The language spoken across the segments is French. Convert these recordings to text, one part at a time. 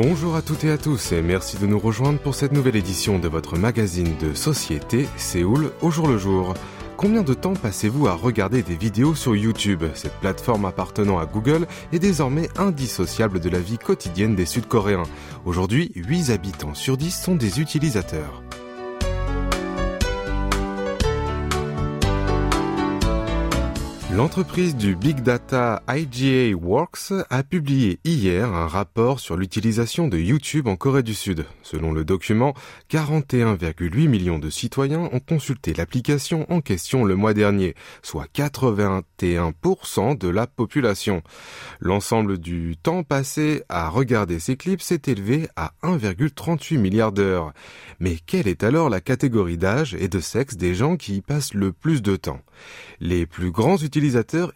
Bonjour à toutes et à tous et merci de nous rejoindre pour cette nouvelle édition de votre magazine de société Séoul au jour le jour. Combien de temps passez-vous à regarder des vidéos sur YouTube? Cette plateforme appartenant à Google est désormais indissociable de la vie quotidienne des Sud-Coréens. Aujourd'hui, 8 habitants sur 10 sont des utilisateurs. L'entreprise du Big Data IGA Works a publié hier un rapport sur l'utilisation de YouTube en Corée du Sud. Selon le document, 41,8 millions de citoyens ont consulté l'application en question le mois dernier, soit 81% de la population. L'ensemble du temps passé à regarder ces clips s'est élevé à 1,38 milliard d'heures. Mais quelle est alors la catégorie d'âge et de sexe des gens qui y passent le plus de temps? Les plus grands utilisateurs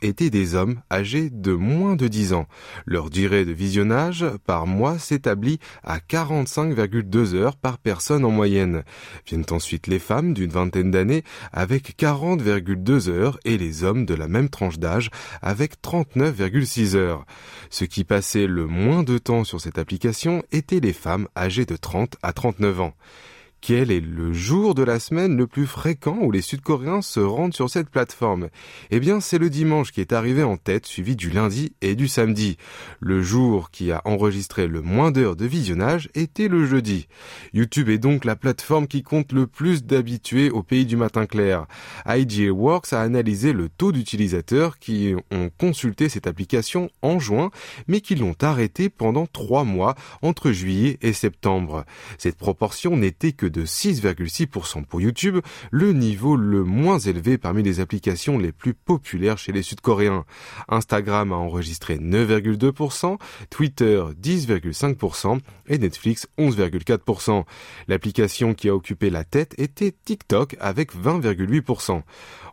étaient des hommes âgés de moins de 10 ans. Leur durée de visionnage par mois s'établit à 45,2 heures par personne en moyenne. Viennent ensuite les femmes d'une vingtaine d'années avec 40,2 heures et les hommes de la même tranche d'âge avec 39,6 heures. Ce qui passait le moins de temps sur cette application étaient les femmes âgées de 30 à 39 ans. Quel est le jour de la semaine le plus fréquent où les Sud-Coréens se rendent sur cette plateforme? Eh bien, c'est le dimanche qui est arrivé en tête, suivi du lundi et du samedi. Le jour qui a enregistré le moins d'heures de visionnage était le jeudi. YouTube est donc la plateforme qui compte le plus d'habitués au pays du matin clair. IGA Works a analysé le taux d'utilisateurs qui ont consulté cette application en juin, mais qui l'ont arrêté pendant trois mois entre juillet et septembre. Cette proportion n'était que de 6,6% pour YouTube, le niveau le moins élevé parmi les applications les plus populaires chez les Sud-Coréens. Instagram a enregistré 9,2%, Twitter 10,5% et Netflix 11,4%. L'application qui a occupé la tête était TikTok avec 20,8%.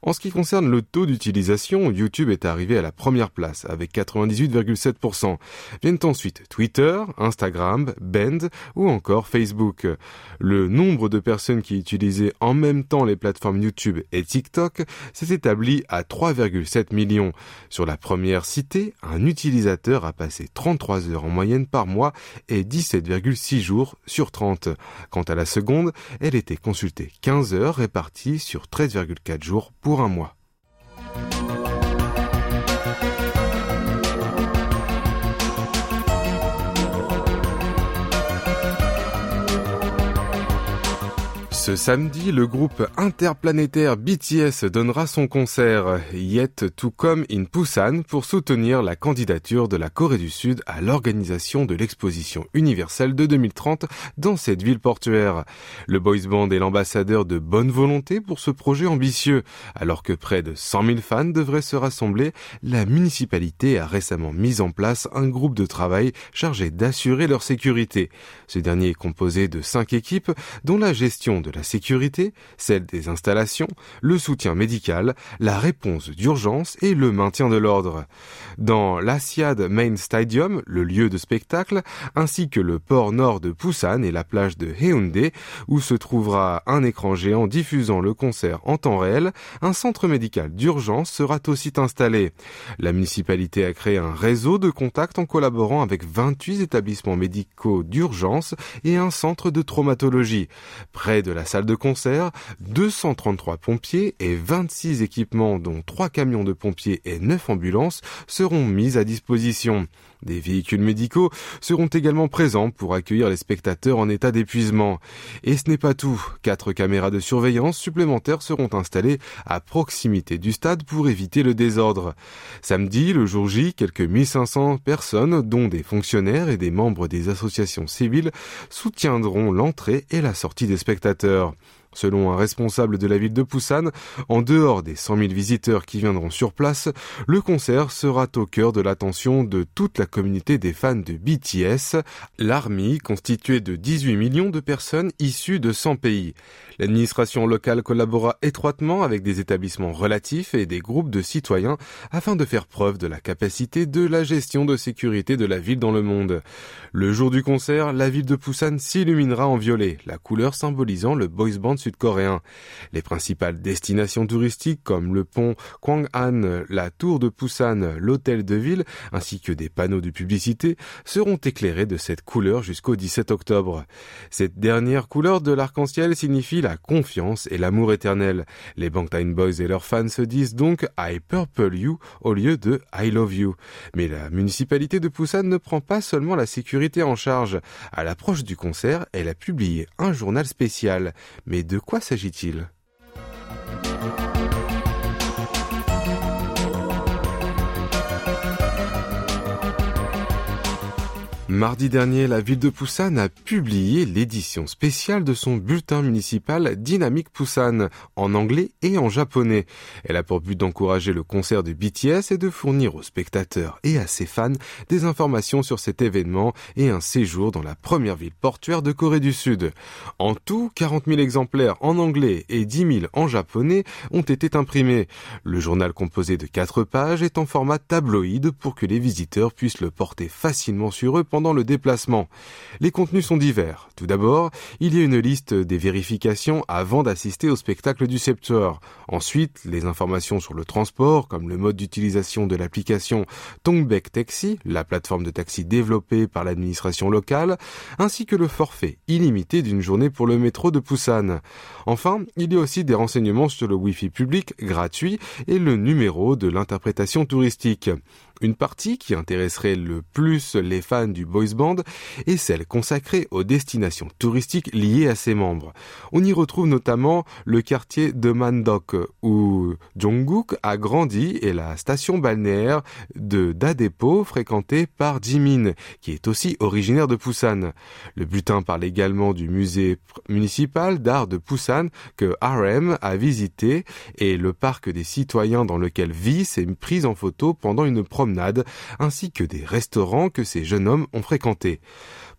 En ce qui concerne le taux d'utilisation, YouTube est arrivé à la première place avec 98,7%. Viennent ensuite Twitter, Instagram, Bend ou encore Facebook. Le nombre de personnes qui utilisaient en même temps les plateformes YouTube et TikTok s'est établi à 3,7 millions. Sur la première citée, un utilisateur a passé 33 heures en moyenne par mois et 17,6 jours sur 30. Quant à la seconde, elle était consultée 15 heures réparties sur 13,4 jours pour un mois. Ce samedi, le groupe interplanétaire BTS donnera son concert Yet to Come in Busan pour soutenir la candidature de la Corée du Sud à l'organisation de l'exposition universelle de 2030 dans cette ville portuaire. Le boys band est l'ambassadeur de bonne volonté pour ce projet ambitieux. Alors que près de 100 000 fans devraient se rassembler, la municipalité a récemment mis en place un groupe de travail chargé d'assurer leur sécurité. Ce dernier est composé de cinq équipes dont la gestion de la la sécurité, celle des installations, le soutien médical, la réponse d'urgence et le maintien de l'ordre. Dans l'Asiad Main Stadium, le lieu de spectacle, ainsi que le port nord de Busan et la plage de Haeundae, où se trouvera un écran géant diffusant le concert en temps réel, un centre médical d'urgence sera aussi installé. La municipalité a créé un réseau de contacts en collaborant avec 28 établissements médicaux d'urgence et un centre de traumatologie. Près de la salle de concert, 233 pompiers et 26 équipements dont 3 camions de pompiers et 9 ambulances seront mis à disposition. Des véhicules médicaux seront également présents pour accueillir les spectateurs en état d'épuisement. Et ce n'est pas tout. Quatre caméras de surveillance supplémentaires seront installées à proximité du stade pour éviter le désordre. Samedi, le jour J, quelques 1500 personnes, dont des fonctionnaires et des membres des associations civiles, soutiendront l'entrée et la sortie des spectateurs auditeurs. Selon un responsable de la ville de Busan, en dehors des 100 000 visiteurs qui viendront sur place, le concert sera au cœur de l'attention de toute la communauté des fans de BTS, l'armée constituée de 18 millions de personnes issues de 100 pays. L'administration locale collabora étroitement avec des établissements relatifs et des groupes de citoyens afin de faire preuve de la capacité de la gestion de sécurité de la ville dans le monde. Le jour du concert, la ville de Busan s'illuminera en violet, la couleur symbolisant le boys band sud-coréen. Les principales destinations touristiques comme le pont Kwanghan, la tour de Busan, l'hôtel de ville, ainsi que des panneaux de publicité seront éclairés de cette couleur jusqu'au 17 octobre. Cette dernière couleur de l'arc-en-ciel signifie la confiance et l'amour éternel. Les Bangtan Boys et leurs fans se disent donc I purple you au lieu de I love you. Mais la municipalité de Busan ne prend pas seulement la sécurité en charge. À l'approche du concert, elle a publié un journal spécial. Mais de quoi s'agit-il? Mardi dernier, la ville de Busan a publié l'édition spéciale de son bulletin municipal Dynamique Busan en anglais et en japonais. Elle a pour but d'encourager le concert de BTS et de fournir aux spectateurs et à ses fans des informations sur cet événement et un séjour dans la première ville portuaire de Corée du Sud. En tout, 40 000 exemplaires en anglais et 10 000 en japonais ont été imprimés. Le journal composé de 4 pages est en format tabloïd pour que les visiteurs puissent le porter facilement sur eux le déplacement. Les contenus sont divers. Tout d'abord, il y a une liste des vérifications avant d'assister au spectacle du secteur. Ensuite, les informations sur le transport, comme le mode d'utilisation de l'application Tongbek Taxi, la plateforme de taxi développée par l'administration locale, ainsi que le forfait illimité d'une journée pour le métro de Busan. Enfin, il y a aussi des renseignements sur le Wi-Fi public gratuit et le numéro de l'interprétation touristique. Une partie qui intéresserait le plus les fans du boys band est celle consacrée aux destinations touristiques liées à ses membres. On y retrouve notamment le quartier de Mandok où Jungkook a grandi et la station balnéaire de Dadepo fréquentée par Jimin qui est aussi originaire de Busan. Le bulletin parle également du musée municipal d'art de Busan que RM a visité et le parc des citoyens dans lequel vit s'est prise en photo pendant une promenade ainsi que des restaurants que ces jeunes hommes ont fréquentés.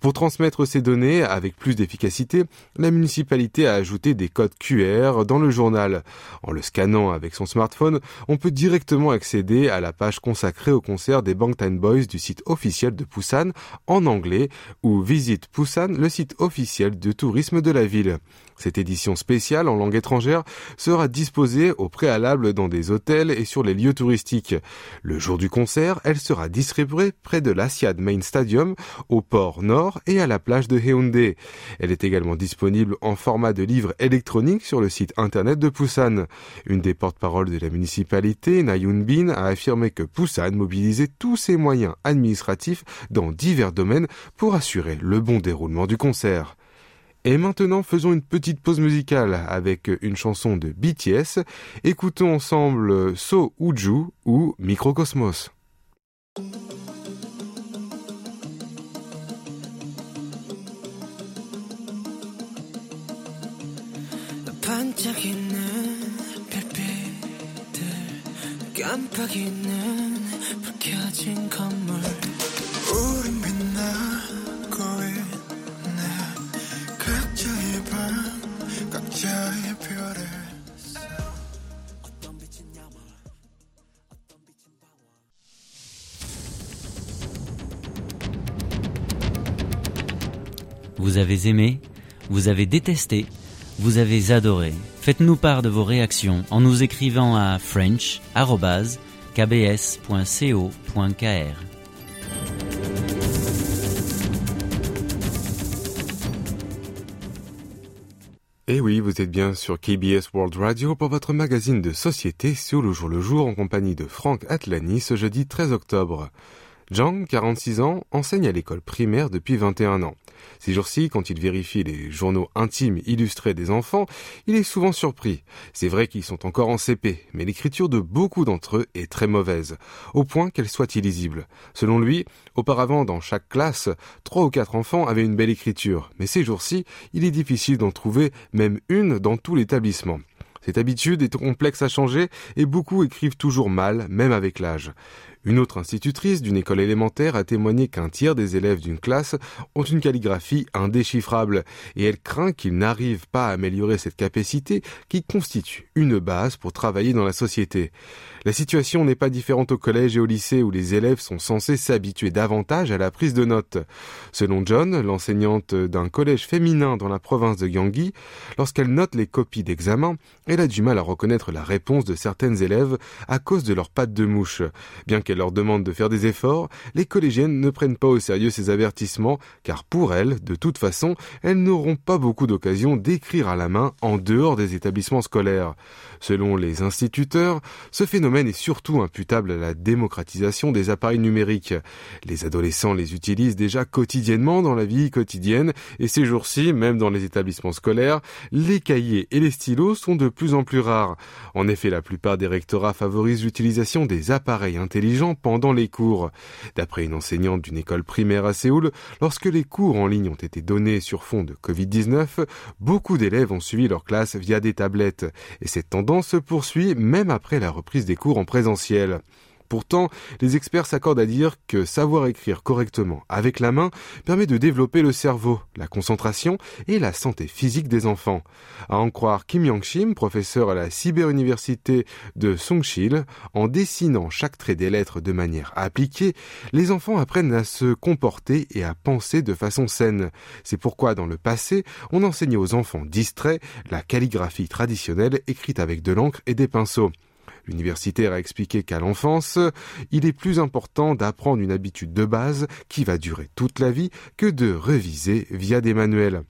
Pour transmettre ces données avec plus d'efficacité, la municipalité a ajouté des codes QR dans le journal. En le scannant avec son smartphone, on peut directement accéder à la page consacrée au concert des Bangtan Boys du site officiel de Busan en anglais ou visite Busan, le site officiel de tourisme de la ville. Cette édition spéciale en langue étrangère sera disposée au préalable dans des hôtels et sur les lieux touristiques. Le jour du concert, elle sera distribuée près de l'Asiad Main Stadium, au port nord et à la plage de Haeundae. Elle est également disponible en format de livre électronique sur le site internet de Busan. Une des porte-paroles de la municipalité, Na Bin, a affirmé que Busan mobilisait tous ses moyens administratifs dans divers domaines pour assurer le bon déroulement du concert. Et maintenant, faisons une petite pause musicale avec une chanson de BTS. Écoutons ensemble So Uju ou Microcosmos. Vous avez aimé, vous avez détesté, vous avez adoré. Faites-nous part de vos réactions en nous écrivant à french.kbs.co.kr. Et eh oui, vous êtes bien sur KBS World Radio pour votre magazine de société sur le jour le jour en compagnie de Franck Atlani ce jeudi 13 octobre. Zhang, 46 ans, enseigne à l'école primaire depuis 21 ans. Ces jours-ci, quand il vérifie les journaux intimes illustrés des enfants, il est souvent surpris. C'est vrai qu'ils sont encore en CP, mais l'écriture de beaucoup d'entre eux est très mauvaise, au point qu'elle soit illisible. Selon lui, auparavant, dans chaque classe, trois ou quatre enfants avaient une belle écriture, mais ces jours-ci, il est difficile d'en trouver même une dans tout l'établissement. Cette habitude est complexe à changer et beaucoup écrivent toujours mal, même avec l'âge. Une autre institutrice d'une école élémentaire a témoigné qu'un tiers des élèves d'une classe ont une calligraphie indéchiffrable et elle craint qu'ils n'arrivent pas à améliorer cette capacité qui constitue une base pour travailler dans la société. La situation n'est pas différente au collège et au lycée où les élèves sont censés s'habituer davantage à la prise de notes. Selon John, l'enseignante d'un collège féminin dans la province de Gyeonggi, lorsqu'elle note les copies d'examen, elle a du mal à reconnaître la réponse de certaines élèves à cause de leurs pattes de mouche. Bien leur demande de faire des efforts, les collégiennes ne prennent pas au sérieux ces avertissements car pour elles, de toute façon, elles n'auront pas beaucoup d'occasion d'écrire à la main en dehors des établissements scolaires. Selon les instituteurs, ce phénomène est surtout imputable à la démocratisation des appareils numériques. Les adolescents les utilisent déjà quotidiennement dans la vie quotidienne et ces jours-ci, même dans les établissements scolaires, les cahiers et les stylos sont de plus en plus rares. En effet, la plupart des rectorats favorisent l'utilisation des appareils intelligents pendant les cours. D'après une enseignante d'une école primaire à Séoul, lorsque les cours en ligne ont été donnés sur fond de Covid-19, beaucoup d'élèves ont suivi leur classe via des tablettes et cette tendance se poursuit même après la reprise des cours en présentiel. Pourtant, les experts s'accordent à dire que savoir écrire correctement avec la main permet de développer le cerveau, la concentration et la santé physique des enfants. À en croire Kim Yang-shim, professeur à la cyberuniversité de Songshil, en dessinant chaque trait des lettres de manière appliquée, les enfants apprennent à se comporter et à penser de façon saine. C'est pourquoi dans le passé, on enseignait aux enfants distraits la calligraphie traditionnelle écrite avec de l'encre et des pinceaux. L'universitaire a expliqué qu'à l'enfance, il est plus important d'apprendre une habitude de base qui va durer toute la vie que de réviser via des manuels.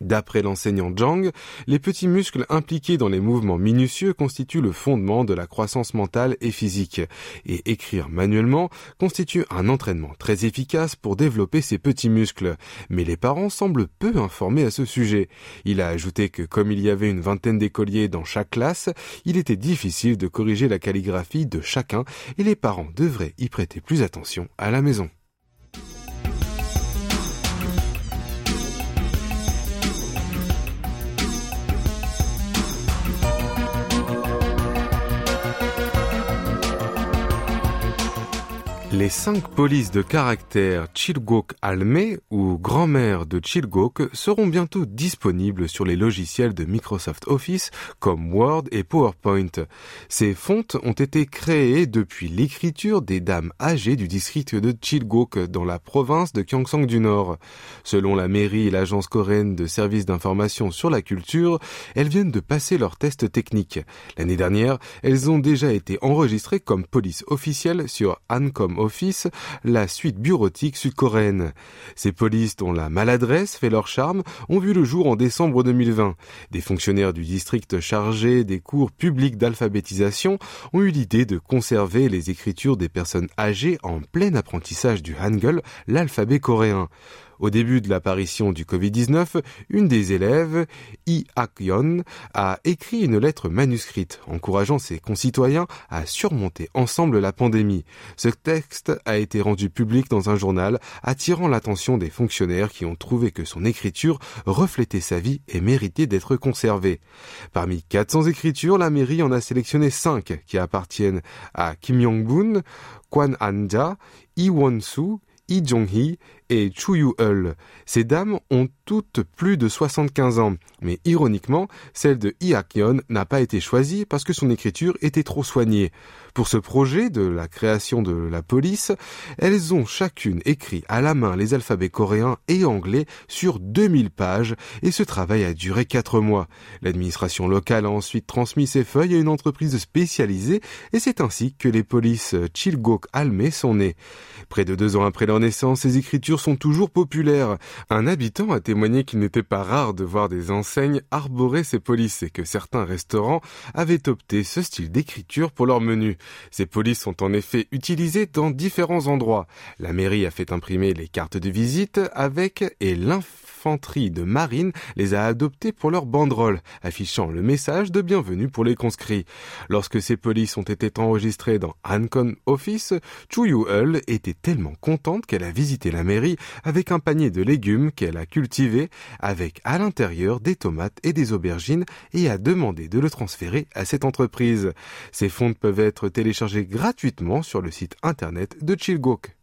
D'après l'enseignant Zhang, les petits muscles impliqués dans les mouvements minutieux constituent le fondement de la croissance mentale et physique, et écrire manuellement constitue un entraînement très efficace pour développer ces petits muscles. Mais les parents semblent peu informés à ce sujet. Il a ajouté que comme il y avait une vingtaine d'écoliers dans chaque classe, il était difficile de corriger la calligraphie de chacun et les parents devraient y prêter plus attention à la maison. Les cinq polices de caractère Chilgok Alme ou grand-mère de Chilgok seront bientôt disponibles sur les logiciels de Microsoft Office comme Word et PowerPoint. Ces fontes ont été créées depuis l'écriture des dames âgées du district de Chilgok dans la province de Gyeongsang du Nord. Selon la mairie et l'agence coréenne de services d'information sur la culture, elles viennent de passer leurs tests techniques. L'année dernière, elles ont déjà été enregistrées comme police officielle sur Ancom La suite bureautique sud-coréenne. Ces polices dont la maladresse fait leur charme ont vu le jour en décembre 2020. Des fonctionnaires du district chargés des cours publics d'alphabétisation ont eu l'idée de conserver les écritures des personnes âgées en plein apprentissage du Hangul, l'alphabet coréen. Au début de l'apparition du Covid-19, une des élèves, Yi Ak-yeon, a écrit une lettre manuscrite encourageant ses concitoyens à surmonter ensemble la pandémie. Ce texte a été rendu public dans un journal, attirant l'attention des fonctionnaires qui ont trouvé que son écriture reflétait sa vie et méritait d'être conservée. Parmi 400 écritures, la mairie en a sélectionné 5 qui appartiennent à Kim Yong-boon, Kwan Anja, Lee Won-soo, Lee Jong-hee et Chu Yu-eul. Ces dames ont toutes plus de 75 ans, mais ironiquement, celle de Hyakyeon n'a pas été choisie parce que son écriture était trop soignée. Pour ce projet de la création de la police, elles ont chacune écrit à la main les alphabets coréens et anglais sur 2000 pages et ce travail a duré 4 mois. L'administration locale a ensuite transmis ces feuilles à une entreprise spécialisée et c'est ainsi que les polices Chilgok Alme sont nées. Près de deux ans après leur naissance, ces écritures sont toujours populaires. Un habitant a témoigné qu'il n'était pas rare de voir des enseignes arborer ces polices et que certains restaurants avaient opté ce style d'écriture pour leur menu. Ces polices sont en effet utilisées dans différents endroits. La mairie a fait imprimer les cartes de visite avec et l'infanterie de marine les a adoptées pour leur banderole, affichant le message de bienvenue pour les conscrits. Lorsque ces polices ont été enregistrées dans Hancon Office, Chu Yu-eul était tellement contente qu'elle a visité la mairie avec un panier de légumes qu'elle a cultivé avec à l'intérieur des tomates et des aubergines et a demandé de le transférer à cette entreprise. Ces fonds peuvent être téléchargés gratuitement sur le site internet de Chilgok.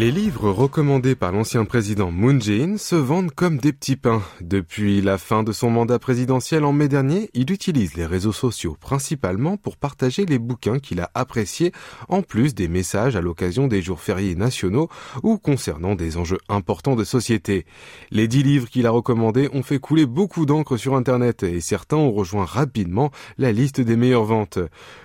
Les livres recommandés par l'ancien président Moon Jae-in se vendent comme des petits pains. Depuis la fin de son mandat présidentiel en mai dernier, il utilise les réseaux sociaux principalement pour partager les bouquins qu'il a appréciés, en plus des messages à l'occasion des jours fériés nationaux ou concernant des enjeux importants de société. Les dix livres qu'il a recommandés ont fait couler beaucoup d'encre sur Internet et certains ont rejoint rapidement la liste des meilleures ventes.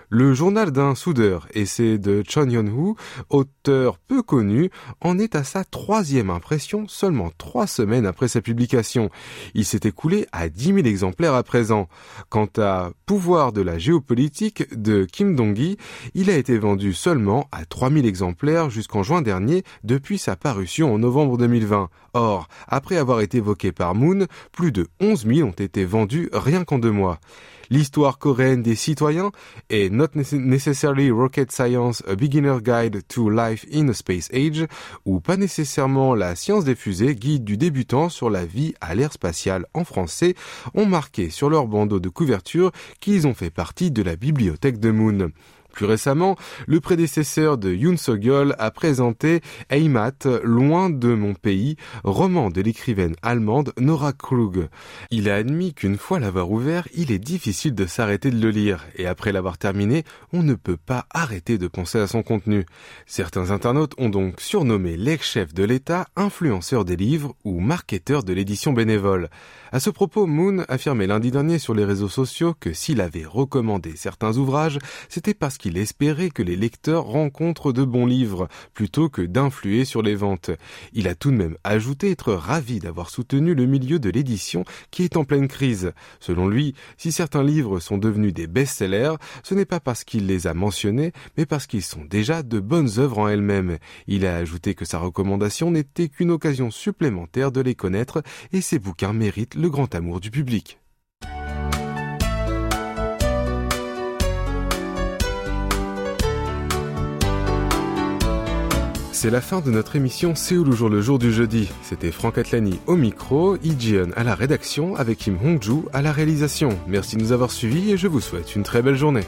Le journal d'un soudeur, essai de Chon Hyun-woo, auteur peu connu, en est à sa troisième impression seulement trois semaines après sa publication. Il s'est écoulé à 10 000 exemplaires à présent. Quant à Pouvoir de la géopolitique de Kim Dong-gi, il a été vendu seulement à 3 000 exemplaires jusqu'en juin dernier depuis sa parution en novembre 2020. Or, après avoir été évoqué par Moon, plus de 11 000 ont été vendus rien qu'en deux mois. L'histoire coréenne des citoyens est Not Necessarily Rocket Science, A Beginner Guide to Life in a Space Age, ou pas nécessairement La science des fusées, guide du débutant sur la vie à l'ère spatiale en français, ont marqué sur leur bandeau de couverture qu'ils ont fait partie de la bibliothèque de Moon. Plus récemment, le prédécesseur de Yoon Sog-yeol a présenté Heimat, Loin de mon pays, roman de l'écrivaine allemande Nora Krug. Il a admis qu'une fois l'avoir ouvert, il est difficile de s'arrêter de le lire, et après l'avoir terminé, on ne peut pas arrêter de penser à son contenu. Certains internautes ont donc surnommé l'ex-chef de l'État influenceur des livres ou marketeur de l'édition bénévole. À ce propos, Moon affirmait lundi dernier sur les réseaux sociaux que s'il avait recommandé certains ouvrages, c'était parce qu'il espérait que les lecteurs rencontrent de bons livres, plutôt que d'influer sur les ventes. Il a tout de même ajouté être ravi d'avoir soutenu le milieu de l'édition qui est en pleine crise. Selon lui, si certains livres sont devenus des best-sellers, ce n'est pas parce qu'il les a mentionnés, mais parce qu'ils sont déjà de bonnes œuvres en elles-mêmes. Il a ajouté que sa recommandation n'était qu'une occasion supplémentaire de les connaître et ses bouquins méritent le grand amour du public. C'est la fin de notre émission Séoul au jour le jour du jeudi. C'était Franck Atlani au micro, Ijeon à la rédaction avec Kim Hongju à la réalisation. Merci de nous avoir suivis et je vous souhaite une très belle journée.